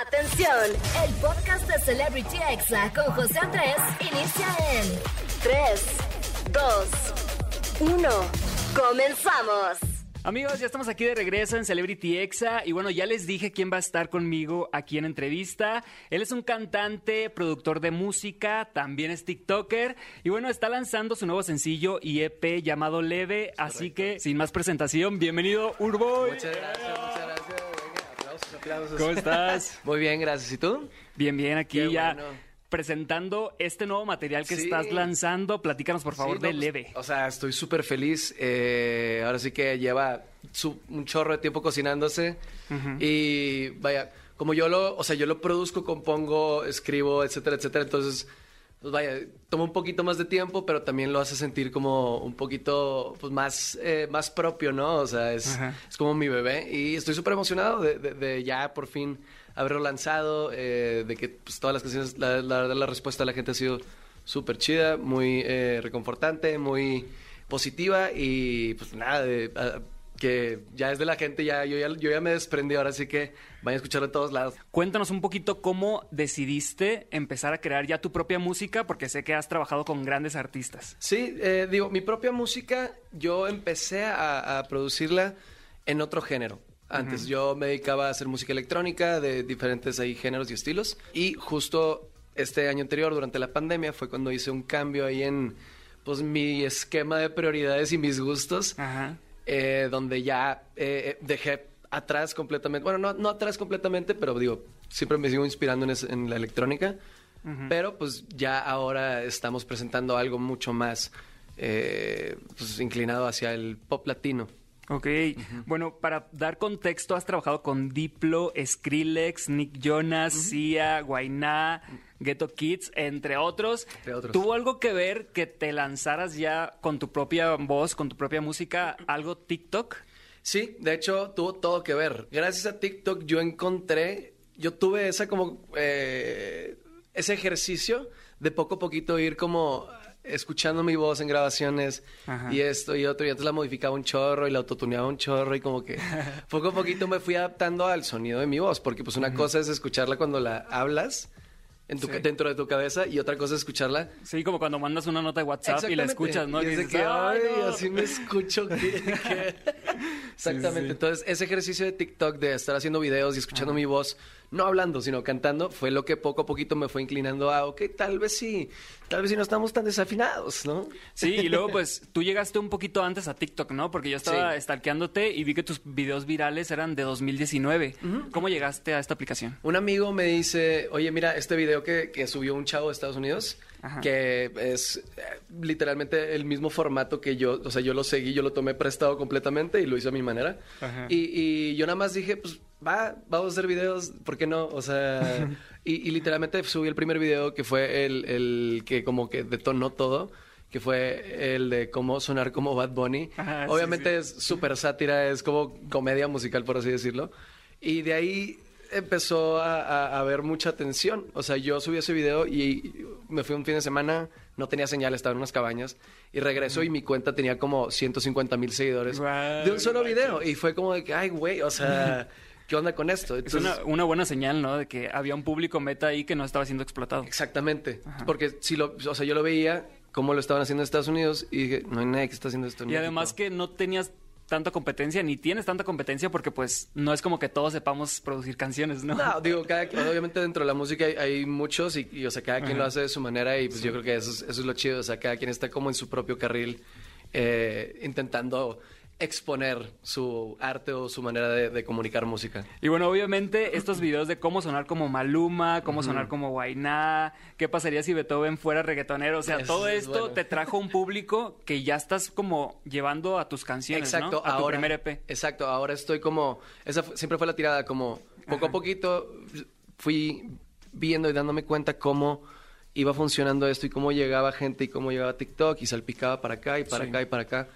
Atención, el podcast de Celebrity Exa con José Andrés inicia en 3, 2, 1. Comenzamos. Amigos, ya estamos aquí de regreso en Celebrity Exa y bueno, ya les dije quién va a estar conmigo aquí en entrevista. Él es un cantante, productor de música, también es TikToker y bueno, está lanzando su nuevo sencillo y EP llamado Leve, así que sin más presentación, bienvenido Urboy. Muchas gracias, muchas gracias. Aplausos. ¿Cómo estás? Muy bien, gracias. ¿Y tú? Bien, bien, aquí Qué ya bueno. presentando este nuevo material que Sí. estás lanzando. Platícanos por favor Sí, no, de pues, Leve. O sea, estoy súper feliz. eh, ahora sí que lleva su- un chorro de tiempo cocinándose. Y vaya, como yo lo, o sea, yo lo produzco, compongo, escribo, etcétera, etcétera. Entonces, pues vaya, toma un poquito más de tiempo, pero también lo hace sentir como un poquito, pues más, eh, más propio, ¿no? O sea, es, es como mi bebé. Y estoy súper emocionado de, de- de ya por fin haberlo lanzado, eh, de que pues, todas las canciones, la, la la respuesta de la gente ha sido súper chida, muy eh, reconfortante, muy positiva y pues nada, de, a- que ya es de la gente, ya yo, ya yo ya me desprendí, ahora sí que vayan a escucharlo en todos lados. Cuéntanos un poquito cómo decidiste empezar a crear ya tu propia música, porque sé que has trabajado con grandes artistas. Sí, eh, digo, mi propia música, yo empecé a, a producirla en otro género. Antes yo me dedicaba a hacer música electrónica de diferentes ahí géneros y estilos. Y justo este año anterior, durante la pandemia, fue cuando hice un cambio ahí en pues mi esquema de prioridades y mis gustos. Ajá. Eh, donde ya eh, eh, dejé atrás completamente, bueno, no, no atrás completamente, pero digo, siempre me sigo inspirando en, es- en la electrónica, pero pues ya ahora estamos presentando algo mucho más eh, pues, inclinado hacia el pop latino. Ok, bueno, para dar contexto, has trabajado con Diplo, Skrillex, Nick Jonas, Sia, Guainá, Ghetto Kids, entre otros. Entre otros. ¿Tuvo algo que ver que te lanzaras ya con tu propia voz, con tu propia música, algo TikTok? Sí, de hecho tuvo todo que ver. Gracias a TikTok yo encontré, yo tuve esa como, eh, ese ejercicio de poco a poquito ir como escuchando mi voz en grabaciones Ajá. y esto y otro y antes la modificaba un chorro y la autotuneaba un chorro y como que poco a poquito me fui adaptando al sonido de mi voz porque pues una cosa es escucharla cuando la hablas en tu, Sí. dentro de tu cabeza y otra cosa es escucharla Sí, como cuando mandas una nota de WhatsApp y la escuchas, ¿no? Y dices, que, "Ay, ay, no". así me escucho. que- que- Exactamente. sí. Entonces, ese ejercicio de TikTok de estar haciendo videos y escuchando mi voz, no hablando, sino cantando, fue lo que poco a poquito me fue inclinando a, ok, tal vez sí, tal vez sí no estamos tan desafinados, ¿no? Sí, y luego pues tú llegaste un poquito antes a TikTok, ¿no? Porque yo estaba Sí. stalkeándote y vi que tus videos virales eran de 2019. ¿Cómo llegaste a esta aplicación? Un amigo me dice, oye, mira, este video que, que subió un chavo de Estados Unidos, Ajá. que es eh, literalmente el mismo formato que yo, o sea, yo lo seguí, yo lo tomé prestado completamente y lo hice a mi manera. Y, y yo nada más dije, pues va, vamos a hacer videos, ¿por qué no? O sea, y, y literalmente subí el primer video que fue el, el que como que detonó todo. Que fue el de cómo sonar como Bad Bunny. Ajá, sí, Obviamente es súper sátira, es como comedia musical, por así decirlo. Y de ahí empezó a, a- a haber mucha atención. O sea, yo subí ese video y me fui un fin de semana, no tenía señal, estaba en unas cabañas. Y regreso y mi cuenta tenía como 150 mil seguidores Guau, de un solo video. Y fue como de que, ay, güey, o sea, ¿qué onda con esto? Es una, una buena señal, ¿no? De que había un público meta ahí que no estaba siendo explotado. Exactamente. Porque si lo, o sea, yo lo veía cómo lo estaban haciendo en Estados Unidos y dije, no hay nadie que está haciendo esto en Y además México". que no tenías tanta competencia, ni tienes tanta competencia porque pues no es como que todos sepamos producir canciones, ¿no? No, digo, cada, obviamente dentro de la música hay, hay muchos y, y, o sea, cada quien lo hace de su manera y pues yo creo que eso es, eso es lo chido, o sea, cada quien está como en su propio carril eh, intentando exponer su arte o su manera de, de comunicar música. Y bueno, obviamente estos videos de cómo sonar como Maluma, cómo sonar como Guainá, qué pasaría si Beethoven fuera reggaetonero, o sea, Eso todo es esto bueno. te trajo un público que ya estás como llevando a tus canciones, ¿no? A tu primer EP. Exacto, ahora estoy como, esa siempre fue la tirada, como poco a poquito fui viendo y dándome cuenta cómo iba funcionando esto y cómo llegaba gente y cómo llegaba TikTok y salpicaba para acá y para Sí. acá y para acá.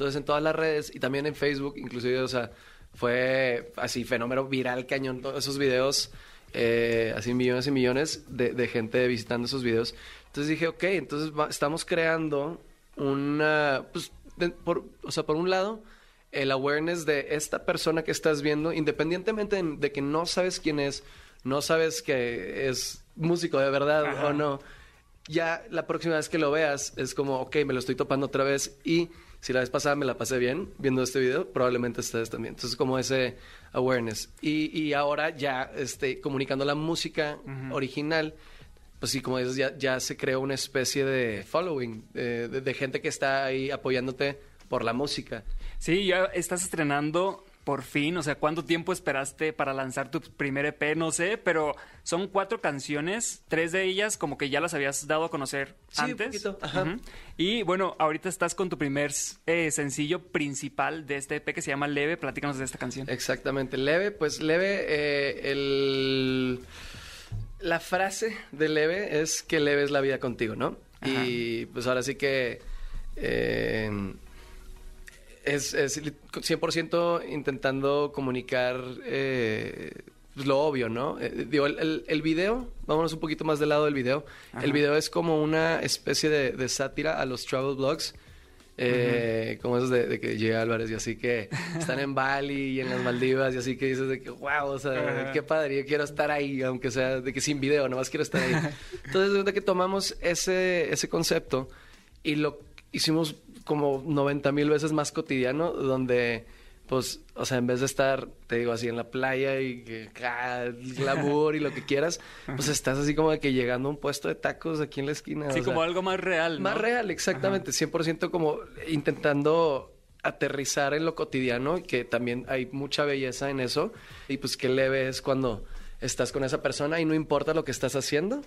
Entonces en todas las redes y también en Facebook, inclusive, o sea, fue así fenómeno viral cañón todos esos videos, eh, así millones y millones de, de gente visitando esos videos. Entonces dije, ok, entonces va- estamos creando una, pues, de- por, o sea, por un lado, el awareness de esta persona que estás viendo, independientemente de, de que no sabes quién es, no sabes que es músico de verdad Ajá. o no, ya la próxima vez que lo veas es como, ok, me lo estoy topando otra vez y si la vez pasada me la pasé bien viendo este video, probablemente ustedes también. Entonces, como ese awareness. Y, y ahora ya este, comunicando la música original, pues sí, como dices, ya, ya se creó una especie de following, eh, de, de gente que está ahí apoyándote por la música. Sí, ya estás estrenando por fin, o sea, ¿cuánto tiempo esperaste para lanzar tu primer EP? No sé, pero son cuatro canciones, tres de ellas como que ya las habías dado a conocer Sí, un antes. poquito, ajá. Y bueno, ahorita estás con tu primer eh, sencillo principal de este EP que se llama Leve, platícanos de esta canción. Exactamente. Leve, pues leve, eh, el... La frase de leve es que leve es la vida contigo, ¿no? Ajá. Y pues ahora sí que eh, es, es 100% intentando comunicar eh, pues, lo obvio, ¿no? Eh, digo, el, el, el video, vámonos un poquito más del lado del video. Ajá. El video es como una especie de, de sátira a los travel blogs. Eh, Como esos de, de que llega Álvarez y así que están en Bali y en las Maldivas y así que dices de que wow, o sea, Ajá. qué padre, yo quiero estar ahí, aunque sea de que sin video, nomás quiero estar ahí. Entonces, de que tomamos ese, ese concepto y lo hicimos como 90 mil veces más cotidiano, donde, pues, o sea, en vez de estar, te digo, así en la playa y que ah, glamour y lo que quieras, pues estás así como de que llegando a un puesto de tacos aquí en la esquina. Sí, o como sea, algo más real, ¿no? más real, exactamente. 100% como intentando aterrizar en lo cotidiano, y que también hay mucha belleza en eso. Y pues qué leve es cuando estás con esa persona y no importa lo que estás haciendo.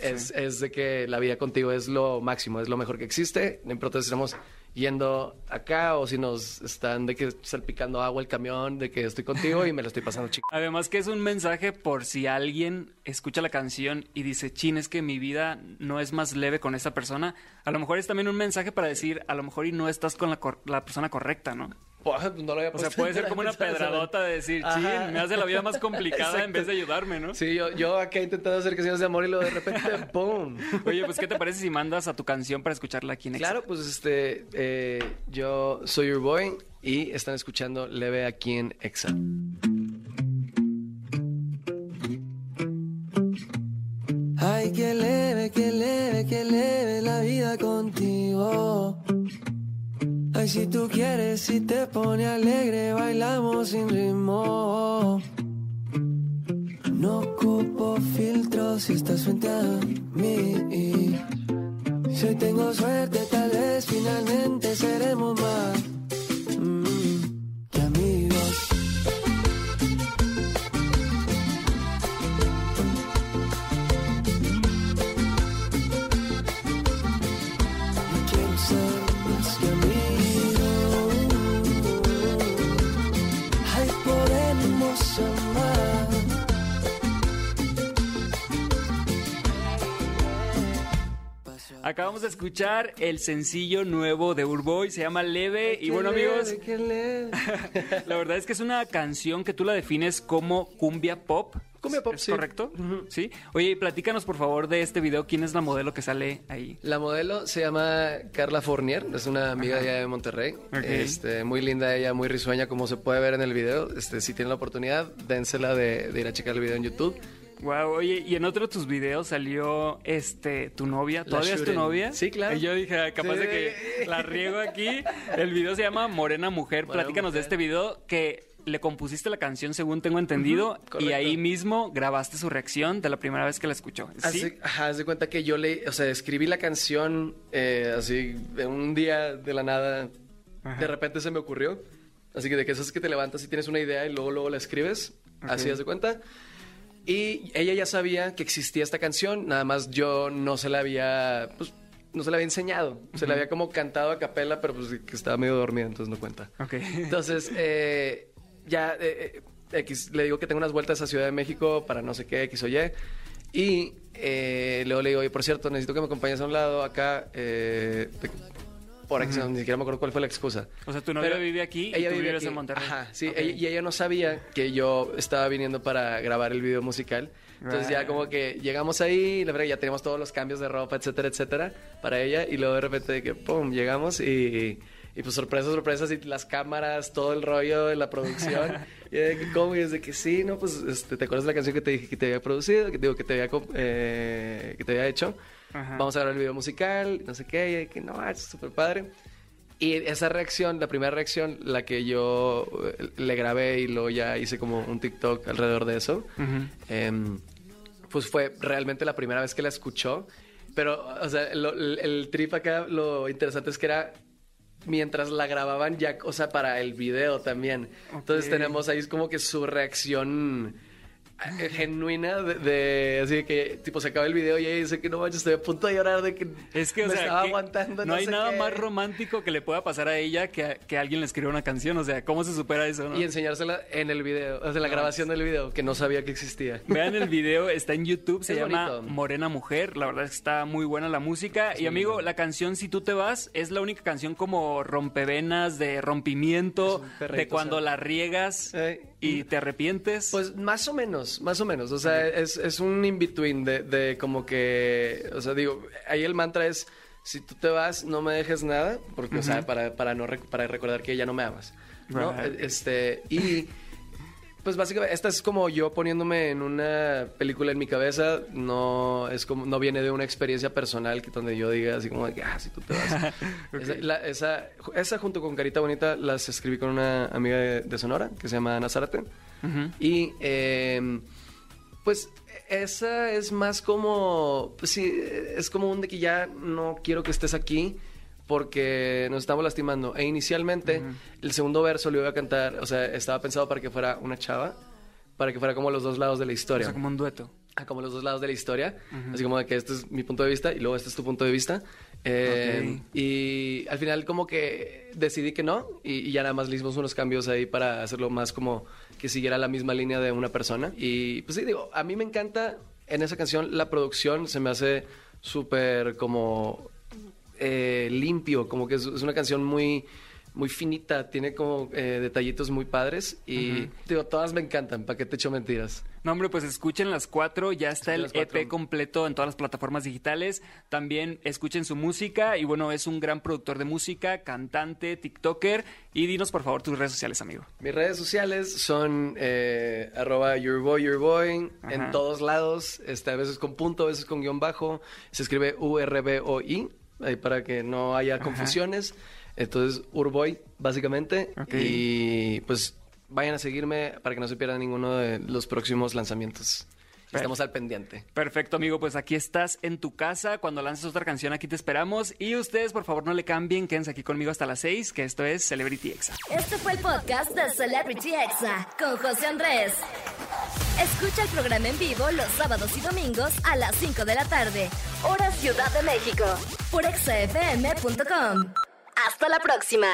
Es, es de que la vida contigo es lo máximo, es lo mejor que existe. No importa si estamos yendo acá o si nos están de que salpicando agua el camión, de que estoy contigo y me lo estoy pasando chico. Además que es un mensaje por si alguien escucha la canción y dice, chin, es que mi vida no es más leve con esta persona. A lo mejor es también un mensaje para decir, a lo mejor y no estás con la, cor- la persona correcta, ¿no? Pues, no lo había O sea, puede ser como una pedradota de decir, chin, me hace la vida más complicada en vez de ayudarme, ¿no? Sí, yo, yo acá intentando hacer canciones de amor y luego de repente, ¡pum! Oye, pues, ¿qué te parece si mandas a tu canción para escucharla aquí en Exa? Claro, pues este, eh, yo soy your boy y están escuchando Leve aquí en Exa. Ay, que leve, que leve, que leve la vida contigo. Si tú quieres, si te pone alegre, bailamos sin ritmo. No ocupo filtros si estás frente a mí. Si hoy tengo suerte, tal vez finalmente seremos Acabamos de escuchar el sencillo nuevo de Urboy, se llama Leve. Y bueno, amigos, leve. la verdad es que es una canción que tú la defines como cumbia pop. Cumbia pop, ¿Es sí. correcto? Sí. Oye, y platícanos por favor de este video. ¿Quién es la modelo que sale ahí? La modelo se llama Carla Fournier, es una amiga de allá de Monterrey. Este, muy linda ella, muy risueña, como se puede ver en el video. Este, si tienen la oportunidad, dénsela de, de ir a checar el video en YouTube. Wow, oye, y en otro de tus videos salió este tu novia. ¿Todavía es tu novia? Sí, claro. Y yo dije, ah, capaz Sí. de que la riego aquí. El video se llama Morena Mujer. Morena Platícanos de Mujer. este video que le compusiste la canción, según tengo entendido, y correcto. ahí mismo grabaste su reacción de la primera vez que la escuchó. ¿Sí? Haz de- ajá, haz de cuenta que yo le, o sea, escribí la canción eh, así de un día de la nada, Ajá. de repente se me ocurrió. Así que de que eso es que te levantas y tienes una idea y luego luego la escribes, así Ok. haz de cuenta. Y ella ya sabía que existía esta canción, nada más yo no se la había, pues, no se la había enseñado. Se la había como cantado a capela, pero pues que estaba medio dormida, entonces no cuenta. Ok. Entonces, eh, ya eh, eh, X, le digo que tengo unas vueltas a Ciudad de México para no sé qué, X o Y. Y eh, luego le digo, oye, por cierto, necesito que me acompañes a un lado acá. Eh, por X, ni siquiera me acuerdo cuál fue la excusa. O sea, tu novia Pero vive aquí y ella tú vive vives en Monterrey. Ajá, sí. Ok. ella- y ella no sabía que yo estaba viniendo para grabar el video musical. Entonces ya Right. como que llegamos ahí, la verdad ya teníamos todos los cambios de ropa, etcétera, etcétera, para ella. Y luego de repente de que, pum, llegamos y, y Y pues sorpresa, sorpresa, y las cámaras, todo el rollo de la producción. y de que, ¿cómo? Y es de que sí, ¿no? Pues, este, ¿te acuerdas de la canción que te dije que te había producido? Que, digo, que te había, eh, que te había hecho. Ajá. Vamos a grabar el video musical, no sé qué. Y que no, es súper padre. Y esa reacción, la primera reacción, la que yo eh, le grabé y luego ya hice como un TikTok alrededor de eso, em, pues fue realmente la primera vez que la escuchó. Pero, o sea, lo- el, el trip acá, lo interesante es que era mientras la grababan ya, o sea, para el video también. Entonces Ok. tenemos ahí como que su reacción genuina de, de- así de que tipo se acaba el video y ella dice que no manches estoy a punto de llorar de que Es que, o me sea, estaba que aguantando no, hay sé nada qué". más romántico que le pueda pasar a ella que, que alguien le escriba una canción. O sea, ¿cómo se supera eso, no? y enseñársela en el video, sea, la No, grabación del video que no sabía que existía. Vean el video, está en YouTube, se Es llama bonito. Morena Mujer, la verdad es que está muy buena la música. y amigo, la canción Si tú te vas es la única canción como rompevenas, de rompimiento, perrito, de cuando o sea. la riegas Eh, y te arrepientes. Pues más o menos, más o menos. O sea, es, es un in-between de, de como que, o sea, digo, ahí el mantra es, si tú te vas, no me dejes nada, porque, o sea, para, para, no rec- para recordar que ya no me amas. ¿no? Right. Este, y pues básicamente, esta es como yo poniéndome en una película en mi cabeza, no es como, no viene de una experiencia personal que donde yo diga así como, ah, si tú te vas. esa, la- esa, esa junto con Carita Bonita las escribí con una amiga de, de Sonora que se llama Ana Zárate. Y eh, pues esa es más como, pues sí, es como un de que ya no quiero que estés aquí porque nos estamos lastimando. E inicialmente el segundo verso lo iba a cantar, o sea, estaba pensado para que fuera una chava, para que fuera como los dos lados de la O historia. sea, como un dueto. Ah, como los dos lados de la historia. Así como de que este es mi punto de vista y luego este es tu punto de vista. Eh. Y al final como que decidí que no y, y ya nada más le hicimos unos cambios ahí para hacerlo más como que siguiera la misma línea de una persona. Y pues sí, digo, a mí me encanta en esa canción la producción, se me hace súper como eh, limpio, como que es, es una canción muy muy finita, tiene como eh, detallitos muy padres y digo, todas me encantan, ¿para qué te echo mentiras? No, hombre, pues escuchen las cuatro. Ya está Escuchen el cuatro. EP completo en todas las plataformas digitales. También escuchen su música. Y bueno, es un gran productor de música, cantante, TikToker. Y dinos, por favor, tus redes sociales, amigo. Mis redes sociales son eh, arroba yourboy, yourboy, Ajá. en todos lados, este, a veces con punto, a veces con guion bajo, se escribe U-R-B-O-I, ahí para que no haya confusiones. Entonces, Urboy, básicamente, Ok. y pues vayan a seguirme para que no se pierdan ninguno de los próximos lanzamientos. Estamos al pendiente. Perfecto, amigo. Pues aquí estás en tu casa. Cuando lances otra canción, aquí te esperamos. Y ustedes, por favor, no le cambien. Quédense aquí conmigo hasta las seis, que esto es Celebrity Exa. Este fue el podcast de Celebrity Exa con José Andrés. Escucha el programa en vivo los sábados y domingos a las 5 de la tarde, Ciudad de México, por exafm.com. Hasta la próxima.